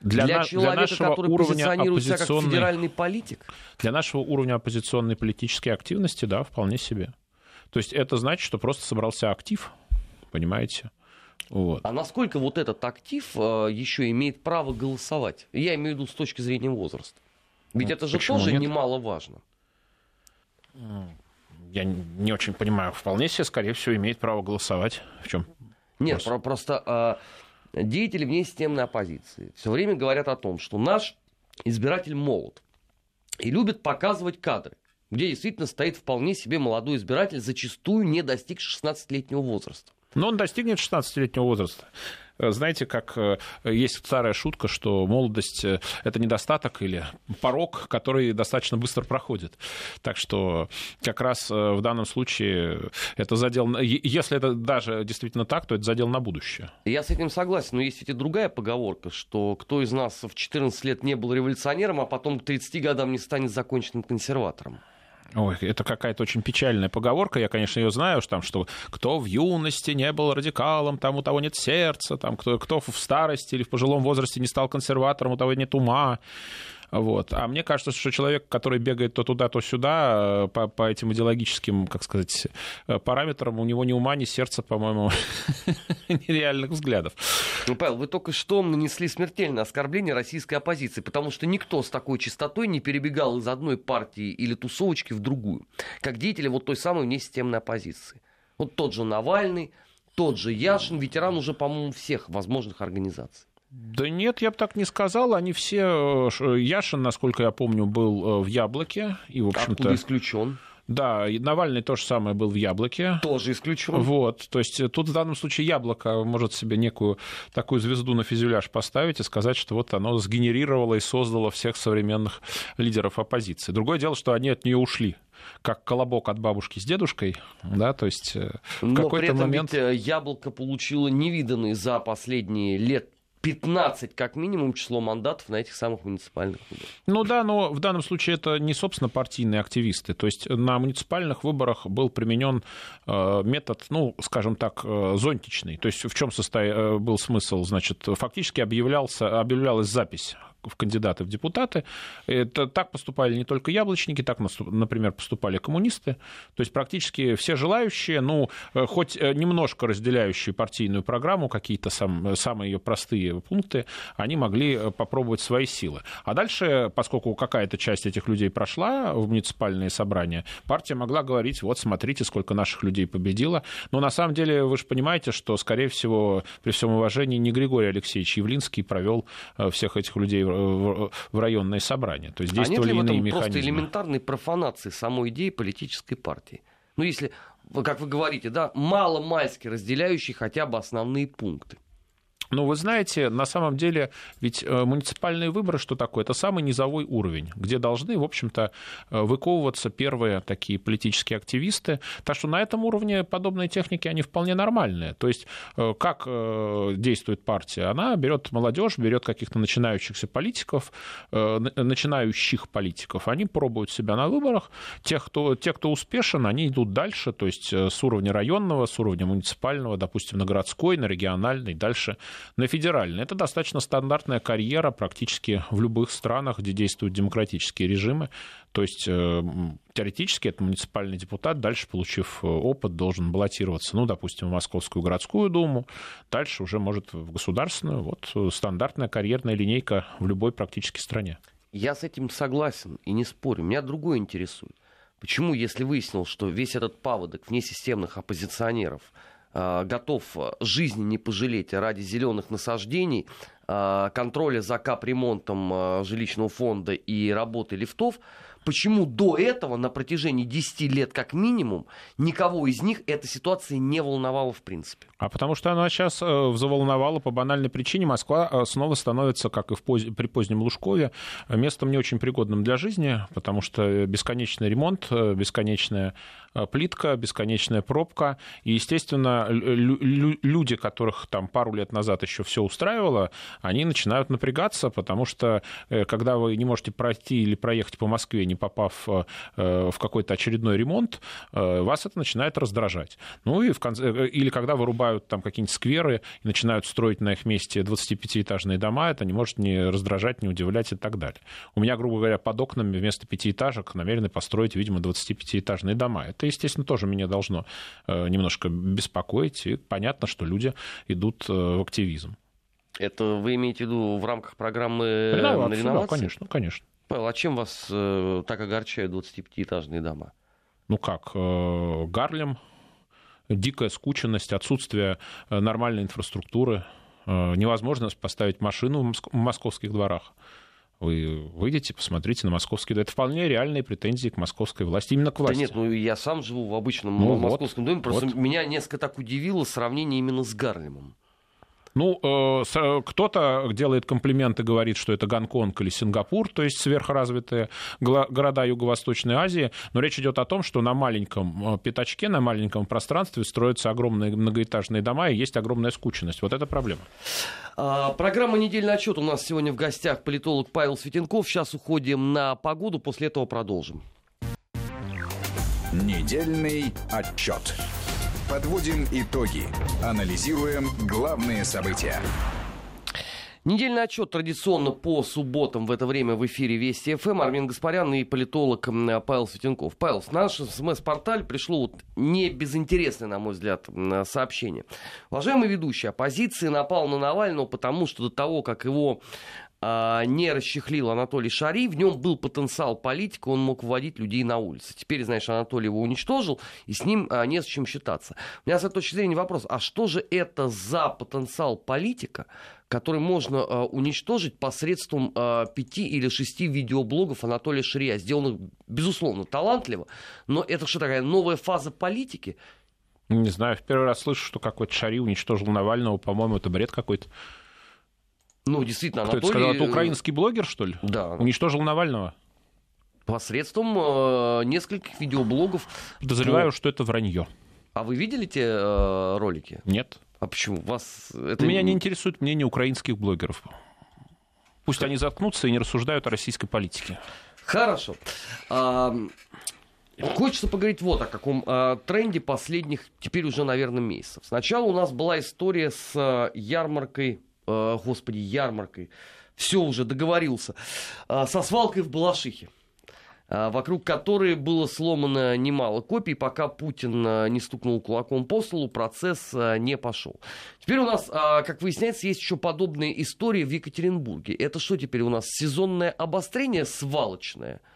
Для, для на, человека, для нашего который уровня позиционирует себя как федеральный политик? Для нашего уровня оппозиционной политической активности, да, вполне себе. То есть это значит, что просто собрался актив, понимаете? Вот. А насколько вот этот актив э, еще имеет право голосовать? Я имею в виду с точки зрения возраста. Ведь ну, это же тоже нет? немаловажно. Я не очень понимаю. Вполне себе, скорее всего, имеет право голосовать. В чем? Нет, про- просто э, деятели внесистемной оппозиции все время говорят о том, что наш избиратель молод и любит показывать кадры, где действительно стоит вполне себе молодой избиратель, зачастую не достиг 16-летнего возраста. Но он достигнет 16-летнего возраста. Знаете, как есть старая шутка, что молодость — это недостаток или порог, который достаточно быстро проходит. Так что как раз в данном случае это задел... Если это даже действительно так, то это задел на будущее. Я с этим согласен, но есть ведь и другая поговорка, что кто из нас в 14 лет не был революционером, а потом к 30 годам не станет законченным консерватором. Ой, это какая-то очень печальная поговорка. Я, конечно, ее знаю, что, там, что кто в юности не был радикалом, там у того нет сердца, там кто, кто в старости или в пожилом возрасте не стал консерватором, у того нет ума. Вот. А мне кажется, что человек, который бегает то туда, то сюда, э, по, по этим идеологическим, как сказать, э, параметрам, у него ни ума, ни сердца, по-моему, нереальных взглядов. Ну, Павел, вы только что нанесли смертельное оскорбление российской оппозиции, потому что никто с такой частотой не перебегал из одной партии или тусовочки в другую, как деятели вот той самой внесистемной оппозиции. Вот тот же Навальный, тот же Яшин, ветеран уже, по-моему, всех возможных организаций. Да нет, я бы так не сказал. Они все... Э, Яшин, насколько я помню, был э, в «Яблоке». И, в общем-то... Откуда исключен? Да, и Навальный то же самое был в «Яблоке». Тоже исключен. Вот, то есть тут в данном случае «Яблоко» может себе некую такую звезду на фюзеляж поставить и сказать, что вот оно сгенерировало и создало всех современных лидеров оппозиции. Другое дело, что они от нее ушли как колобок от бабушки с дедушкой, да, то есть э, в Но какой-то момент... ведь яблоко получило невиданный за последние лет 15 как минимум число мандатов на этих самых муниципальных выборах. Ну да, но в данном случае это не, собственно, партийные активисты. То есть на муниципальных выборах был применен э, метод, ну, скажем так, э, зонтичный. То есть в чем состоя... Э, был смысл? Значит, фактически объявлялся, объявлялась запись в кандидаты в депутаты. Это, так поступали не только яблочники, так, например, поступали коммунисты. То есть практически все желающие, ну, э, хоть э, немножко разделяющие партийную программу, какие-то сам, самые ее простые пункты, они могли э, попробовать свои силы. А дальше, поскольку какая-то часть этих людей прошла в муниципальные собрания, партия могла говорить, вот смотрите, сколько наших людей победило. Но на самом деле вы же понимаете, что, скорее всего, при всем уважении, не Григорий Алексеевич Явлинский провел всех этих людей в районное собрание. То есть действовали а нет ли иные механизмы. просто элементарной профанации самой идеи политической партии? Ну, если, как вы говорите, да, мало-мальски разделяющие хотя бы основные пункты. Ну, вы знаете, на самом деле, ведь э, муниципальные выборы, что такое? Это самый низовой уровень, где должны, в общем-то, э, выковываться первые такие политические активисты. Так что на этом уровне подобные техники, они вполне нормальные. То есть, э, как действует партия? Она берет молодежь, берет каких-то начинающихся политиков, начинающих политиков. Они пробуют себя на выборах. Те, кто, те, кто успешен, они идут дальше, то есть с уровня районного, с уровня муниципального, допустим, на городской, на региональный, дальше на федеральный. Это достаточно стандартная карьера практически в любых странах, где действуют демократические режимы. То есть э, теоретически этот муниципальный депутат, дальше получив э, опыт, должен баллотироваться, ну, допустим, в Московскую городскую думу, дальше уже может в государственную. Вот э, стандартная карьерная линейка в любой практически стране. Я с этим согласен и не спорю. Меня другое интересует. Почему, если выяснилось, что весь этот паводок внесистемных оппозиционеров – готов жизни не пожалеть ради зеленых насаждений, э, контроля за капремонтом э, жилищного фонда и работы лифтов, почему до этого на протяжении 10 лет как минимум никого из них эта ситуация не волновала в принципе. А потому что она сейчас э, заволновала по банальной причине. Москва э, снова становится, как и в поз... при позднем Лужкове, местом не очень пригодным для жизни, потому что бесконечный ремонт, э, бесконечная плитка, бесконечная пробка. И, естественно, люди, которых там пару лет назад еще все устраивало, они начинают напрягаться, потому что когда вы не можете пройти или проехать по Москве, не попав э, э, в какой-то очередной ремонт, э, вас это начинает раздражать. Ну и в конце, или когда вырубают там какие-нибудь скверы и начинают строить на их месте 25-этажные дома, это не может не раздражать, не удивлять и так далее. У меня, грубо говоря, под окнами вместо пятиэтажек намерены построить, видимо, 25-этажные дома. Это, естественно, тоже меня должно немножко беспокоить, и понятно, что люди идут в активизм. Это вы имеете в виду в рамках программы реновации? Да, конечно, конечно. Павел, а чем вас э, так огорчают 25-этажные дома? Ну как, э, Гарлем, дикая скученность, отсутствие э, нормальной инфраструктуры, э, невозможность поставить машину в, моск- в московских дворах. Вы выйдете, посмотрите на московские дома. Это вполне реальные претензии к московской власти, именно к власти. Да нет, ну я сам живу в обычном ну, московском вот, доме, просто вот. меня несколько так удивило сравнение именно с Гарлемом. Ну, э, кто-то делает комплименты, говорит, что это Гонконг или Сингапур, то есть сверхразвитые города Юго-Восточной Азии, но речь идет о том, что на маленьком э, пятачке, на маленьком пространстве строятся огромные многоэтажные дома, и есть огромная скученность. Вот это проблема. А, программа «Недельный отчет» у нас сегодня в гостях политолог Павел Светенков. Сейчас уходим на погоду, после этого продолжим. Недельный отчет. Подводим итоги. Анализируем главные события. Недельный отчет традиционно по субботам в это время в эфире Вести ФМ. Армин Гаспарян и политолог Павел Светенков. Павел, с наш смс-порталь пришло вот не безинтересное, на мой взгляд, сообщение. Уважаемый ведущий, оппозиция напал на Навального, потому что до того, как его не расчехлил Анатолий Шари, в нем был потенциал политика, он мог вводить людей на улицы. Теперь, знаешь, Анатолий его уничтожил, и с ним а, не с чем считаться. У меня с этой точки зрения вопрос, а что же это за потенциал политика, который можно а, уничтожить посредством а, пяти или шести видеоблогов Анатолия Шария, сделанных, безусловно, талантливо, но это что такая новая фаза политики? Не знаю, в первый раз слышу, что какой-то Шари уничтожил Навального, по-моему, это бред какой-то. Ну, действительно, Кто Анатолий... это сказал? Это украинский блогер, что ли? Да. Уничтожил Навального? Посредством э, нескольких видеоблогов. Подозреваю, по... что это вранье. А вы видели те э, ролики? Нет. А почему? Вас это... Меня не интересует мнение украинских блогеров. Пусть они заткнутся и не рассуждают о российской политике. Хорошо. А, Хочется поговорить вот о каком э, тренде последних, теперь уже, наверное, месяцев. Сначала у нас была история с э, ярмаркой господи, ярмаркой, все уже договорился, э, со свалкой в Балашихе э, вокруг которой было сломано немало копий, пока Путин э, не стукнул кулаком по столу, процесс не пошел. Теперь у нас, как выясняется, есть еще подобные истории в Екатеринбурге. Это что теперь у нас? Сезонное обострение свалочное –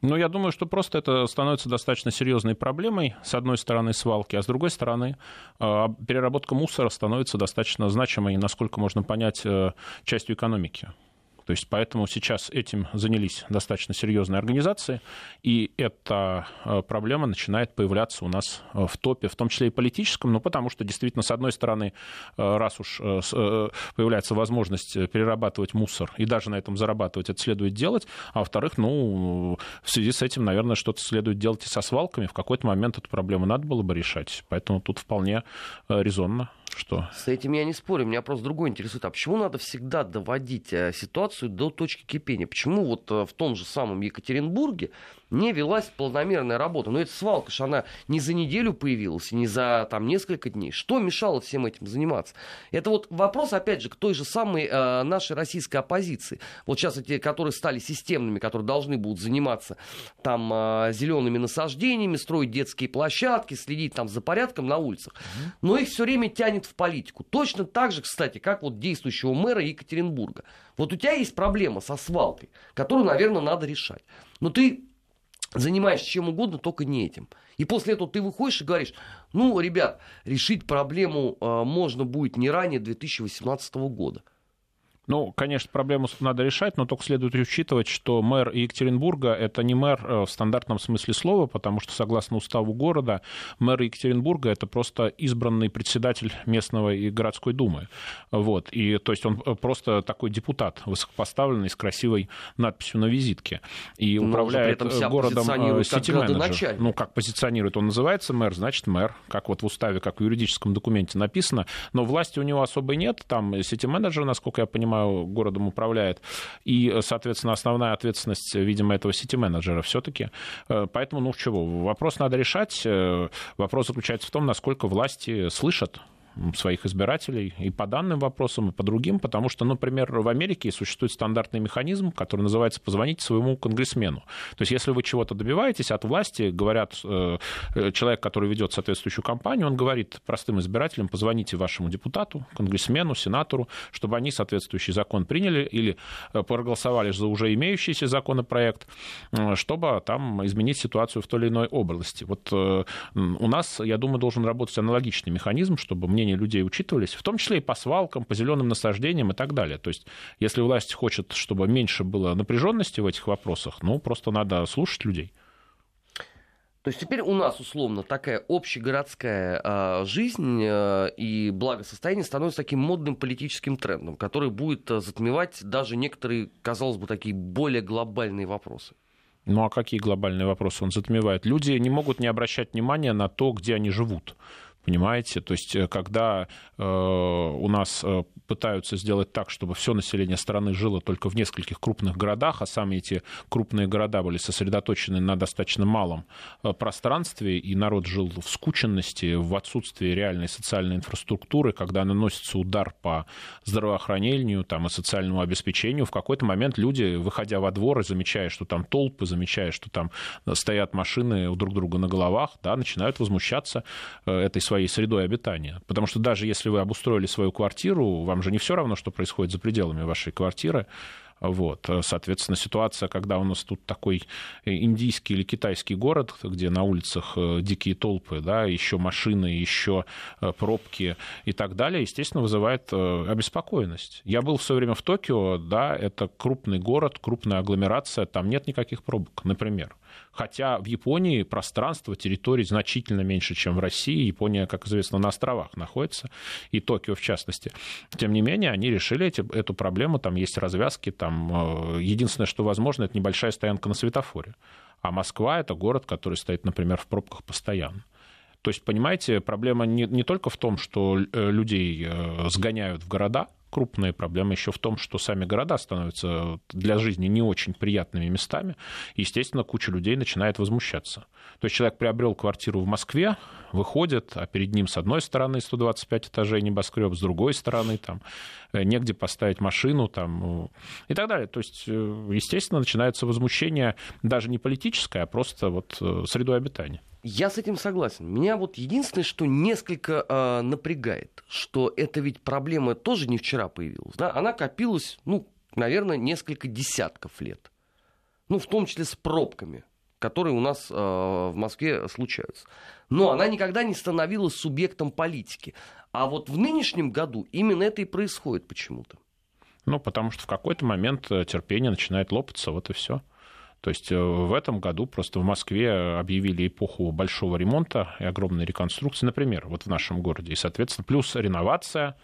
ну, я думаю, что просто это становится достаточно серьезной проблемой, с одной стороны, свалки, а с другой стороны, а, переработка мусора становится достаточно значимой, насколько можно понять, э, частью экономики. То есть поэтому сейчас этим занялись достаточно серьезные организации, и эта э, проблема начинает появляться у нас э, в топе, в том числе и политическом, ну потому что действительно, с одной стороны, э, раз уж появляется возможность перерабатывать мусор и даже на этом зарабатывать, это следует делать, а во-вторых, ну, в связи с этим, наверное, что-то следует делать и со свалками, в какой-то момент эту проблему надо было бы решать, поэтому тут вполне резонно что? С этим я не спорю. Меня просто другое интересует. А почему надо всегда доводить э, ситуацию до точки кипения? Почему вот э, в том же самом Екатеринбурге не велась планомерная работа. Но эта свалка же она не за неделю появилась, не за там несколько дней. Что мешало всем этим заниматься? Это вот вопрос, опять же, к той же самой э, нашей российской оппозиции. Вот сейчас эти, которые стали системными, которые должны будут заниматься там э, зелеными насаждениями, строить детские площадки, следить там за порядком на улицах. Но их все время тянет в политику. Точно так же, кстати, как вот действующего мэра Екатеринбурга. Вот у тебя есть проблема со свалкой, которую, наверное, надо решать. Но ты занимаешься чем угодно, только не этим. И после этого ты выходишь и говоришь, ну, ребят, решить проблему э, можно будет не ранее 2018 года. Ну, конечно, проблему надо решать, но только следует учитывать, что мэр Екатеринбурга – это не мэр э, в стандартном смысле слова, потому что, согласно уставу города, мэр Екатеринбурга – это просто избранный председатель местного и городской думы. Вот. И, то есть он э, просто такой депутат, высокопоставленный, с красивой надписью на визитке. И но управляет э, городом сити-менеджер. Ну, как позиционирует? Он называется мэр, значит мэр, как вот в уставе, как в юридическом документе написано. Но власти у него особой нет, там сити-менеджер, насколько я понимаю, городом управляет. И, соответственно, основная ответственность, видимо, этого сити-менеджера все-таки. Э, поэтому, ну, чего, вопрос надо решать. Э, вопрос заключается в том, насколько власти слышат своих избирателей и по данным вопросам, и по другим, потому что, например, в Америке существует стандартный механизм, который называется «позвонить своему конгрессмену». То есть, если вы чего-то добиваетесь от власти, говорят, э, э, человек, который ведет соответствующую кампанию, он говорит простым избирателям, позвоните вашему депутату, конгрессмену, сенатору, чтобы они соответствующий закон приняли или э, проголосовали за уже имеющийся законопроект, чтобы там изменить ситуацию в той или иной области. Вот у нас, я думаю, должен работать аналогичный механизм, чтобы мнение мнения людей учитывались, в том числе и по свалкам, по зеленым насаждениям и так далее. То есть, если власть хочет, чтобы меньше было напряженности в этих вопросах, ну, просто надо слушать людей. То есть теперь у нас, условно, такая общегородская э, жизнь э, и благосостояние становится таким модным политическим трендом, который будет э, затмевать даже некоторые, казалось бы, такие более глобальные вопросы. Ну а какие глобальные вопросы он затмевает? Люди не могут не обращать внимания на то, где они живут. Понимаете? То есть, э, когда э, у нас э, пытаются сделать так, чтобы все население страны жило только в нескольких крупных городах, а сами эти крупные города были сосредоточены на достаточно малом э, пространстве, и народ жил в скученности, в отсутствии реальной социальной инфраструктуры, когда наносится удар по здравоохранению там, и социальному обеспечению, в какой-то момент люди, выходя во двор и замечая, что там толпы, замечая, что там стоят машины у друг друга на головах, да, начинают возмущаться этой своей средой обитания. Потому что даже если вы обустроили свою квартиру, вам же не все равно, что происходит за пределами вашей квартиры. Вот. Соответственно, ситуация, когда у нас тут такой индийский или китайский город, где на улицах э, дикие толпы, да, еще машины, еще э, пробки и так далее, естественно, вызывает э, обеспокоенность. Я был в свое время в Токио, да, это крупный город, крупная агломерация, там нет никаких пробок, например. Хотя в Японии пространство, территории значительно меньше, чем в России. Япония, как известно, на островах находится, и Токио в частности. Тем не менее, они решили эти, эту проблему, там есть развязки, там э, единственное, что возможно, это небольшая стоянка на светофоре. А Москва — это город, который стоит, например, в пробках постоянно. То есть, понимаете, проблема не, не только в том, что э, людей э, сгоняют в города, крупная проблема еще в том, что сами города становятся для жизни не очень приятными местами. Естественно, куча людей начинает возмущаться. То есть человек приобрел квартиру в Москве, выходит, а перед ним с одной стороны 125 этажей небоскреб, с другой стороны там э, негде поставить машину там, э, и так далее. То есть, э, естественно, начинается возмущение даже не политическое, а просто вот средой обитания. Я с этим согласен. Меня вот единственное, что несколько э, напрягает, что это ведь проблема тоже не вчера появилась. Да? Она копилась, ну, наверное, несколько десятков лет. Ну, в том числе с пробками, которые у нас э, в Москве случаются. Но она никогда не становилась субъектом политики. А вот в нынешнем году именно это и происходит почему-то. Ну, потому что в какой-то момент терпение начинает лопаться, вот и все. То есть э, в этом году просто в Москве объявили эпоху большого ремонта и огромной реконструкции, например, вот в нашем городе. И, соответственно, плюс реновация,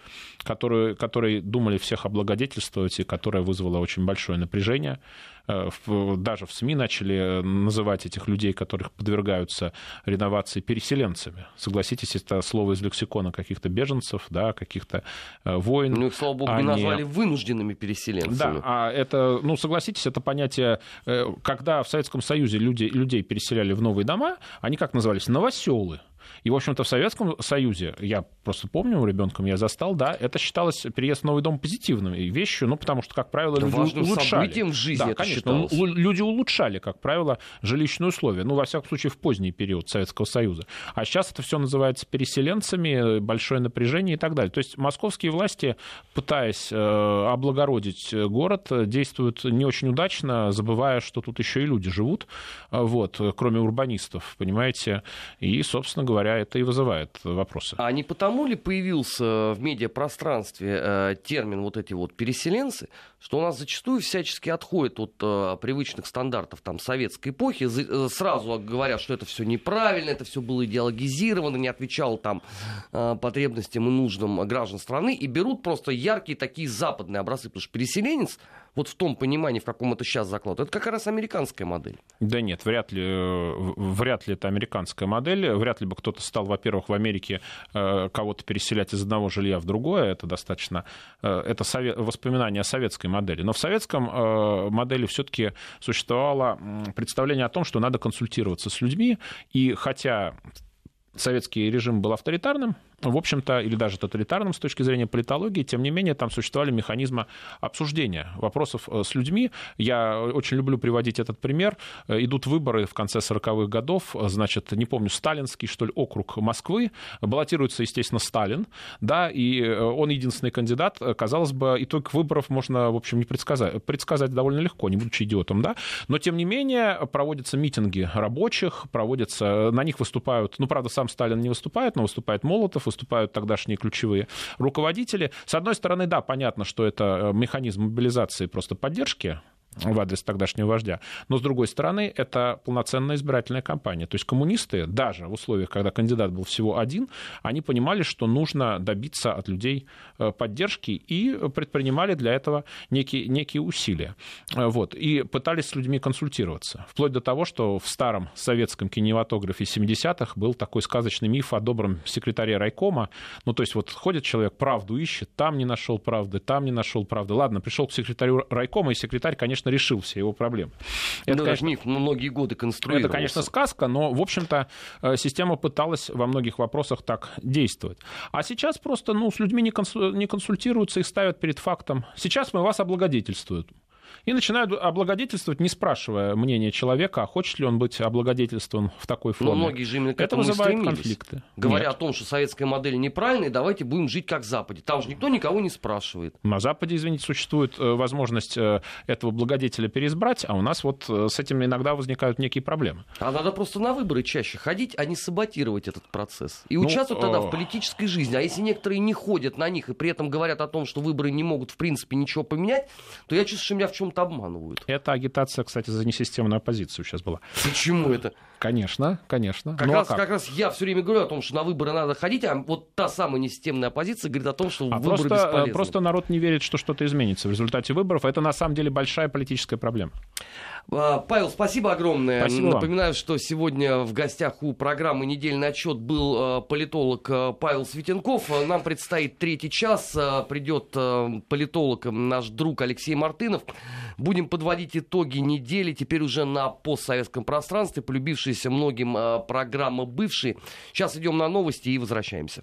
которую, которой думали всех облагодетельствовать и которая вызвала очень большое напряжение. Э, даже в СМИ начали называть этих людей, которых подвергаются реновации, переселенцами. Согласитесь, это слово из лексикона каких-то беженцев, да, каких-то э, войн. Ну, их, слава богу, не назвали вынужденными переселенцами. Да, а это, ну, согласитесь, это понятие, э, когда в Советском Союзе люди, людей переселяли в новые дома, они как назывались? Новоселы. И, в общем-то, в Советском Союзе, я просто помню, ребенком я застал, да, это считалось переезд в новый дом позитивной вещью, ну, потому что, как правило, люди Важным улучшали. в жизни да, это конечно, считалось. люди улучшали, как правило, жилищные условия, ну, во всяком случае, в поздний период Советского Союза. А сейчас это все называется переселенцами, большое напряжение и так далее. То есть московские власти, пытаясь э, облагородить город, действуют не очень удачно, забывая, что тут еще и люди живут, э, вот, кроме урбанистов, понимаете, и, собственно говоря, говоря, это и вызывает вопросы. А не потому ли появился в медиапространстве э, термин вот эти вот переселенцы, что у нас зачастую всячески отходит от э, привычных стандартов там, советской эпохи, э, сразу говорят, что это все неправильно, это все было идеологизировано, не отвечало там потребностям и нуждам граждан страны, и берут просто яркие такие западные образцы, потому что переселенец вот в том понимании, в каком это сейчас заклад, это как раз американская модель. Да нет, вряд ли, э, вряд ли это американская модель. Вряд ли бы кто-то стал, во-первых, в Америке э, кого-то переселять из одного жилья в другое. Это достаточно... Э, это воспоминание о советской модели. Но в советском модели все-таки существовало представление о том, что надо консультироваться с людьми. И хотя советский режим был авторитарным, в общем-то, или даже тоталитарным с точки зрения политологии, тем не менее, там существовали механизмы обсуждения вопросов э, с людьми. Я очень люблю приводить этот пример. Э, идут выборы в конце 40-х годов, значит, не помню, сталинский, что ли, округ Москвы. Баллотируется, естественно, Сталин, да, и э, он единственный кандидат. Казалось бы, итог выборов можно, в общем, не предсказать. Предсказать довольно легко, не будучи идиотом, да. Но, тем не менее, проводятся митинги рабочих, проводятся, на них выступают, ну, правда, сам Сталин не выступает, но выступает Молотов, выступают тогдашние ключевые руководители. С одной стороны, да, понятно, что это э, механизм мобилизации просто поддержки в адрес тогдашнего вождя. Но, с другой стороны, это полноценная избирательная кампания. То есть коммунисты, даже в условиях, когда кандидат был всего один, они понимали, что нужно добиться от людей э, поддержки и предпринимали для этого некие, некие усилия. Э, вот. И пытались с людьми консультироваться. Вплоть до того, что в старом советском кинематографе 70-х был такой сказочный миф о добром секретаре райкома. Ну, то есть вот ходит человек, правду ищет, там не нашел правды, там не нашел правды. Ладно, пришел к секретарю райкома, и секретарь, конечно, решил все его проблемы. Это, ну, конечно, миф многие годы конструировался. Это, конечно, сказка, но, в общем-то, э, система пыталась во многих вопросах так действовать. А сейчас просто, ну, с людьми не консультируются, их ставят перед фактом. Сейчас мы вас облагодетельствуют и начинают облагодетельствовать, не спрашивая мнения человека, а хочет ли он быть облагодетельствован в такой форме. Но многие же именно к этому Это вызывает конфликты. Говоря Нет. о том, что советская модель неправильная, давайте будем жить как Западе. Там же никто никого не спрашивает. На Западе, извините, существует э, возможность э, этого благодетеля переизбрать, а у нас вот э, с этим иногда возникают некие проблемы. А надо просто на выборы чаще ходить, а не саботировать этот процесс. И ну, участвовать тогда в политической жизни. А если некоторые не ходят на них и при этом говорят о том, что выборы не могут в принципе ничего поменять, то я чувствую, что меня в чем-то обманывают. Это агитация, кстати, за несистемную оппозицию сейчас была. Почему это? Конечно, конечно. Как, ну, а раз, а как? как раз я все время говорю о том, что на выборы надо ходить, а вот та самая несистемная оппозиция говорит о том, что а выборы просто, бесполезны. Просто народ не верит, что что-то изменится в результате выборов. Это на самом деле большая политическая проблема. А, Павел, спасибо огромное. Спасибо Напоминаю, вам. что сегодня в гостях у программы «Недельный отчет» был а, политолог а, Павел Светенков. Нам предстоит третий час. Придет политолог, наш друг Алексей Мартынов. Будем подводить итоги недели, теперь уже на постсоветском пространстве, полюбившиеся многим программы бывшие. Сейчас идем на новости и возвращаемся.